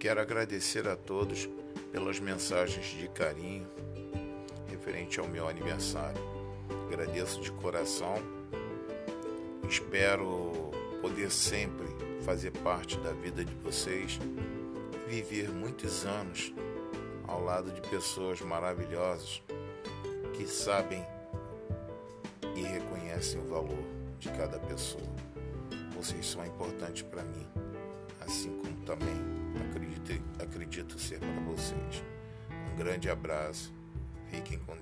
Quero agradecer a todos pelas mensagens de carinho referente ao meu aniversário. Agradeço de coração. Espero poder sempre fazer parte da vida de vocês, viver muitos anos ao lado de pessoas maravilhosas que sabem e reconhecem o valor de cada pessoa. Vocês são importantes para mim, assim como também acredito, ser para vocês. Um grande abraço, fiquem com.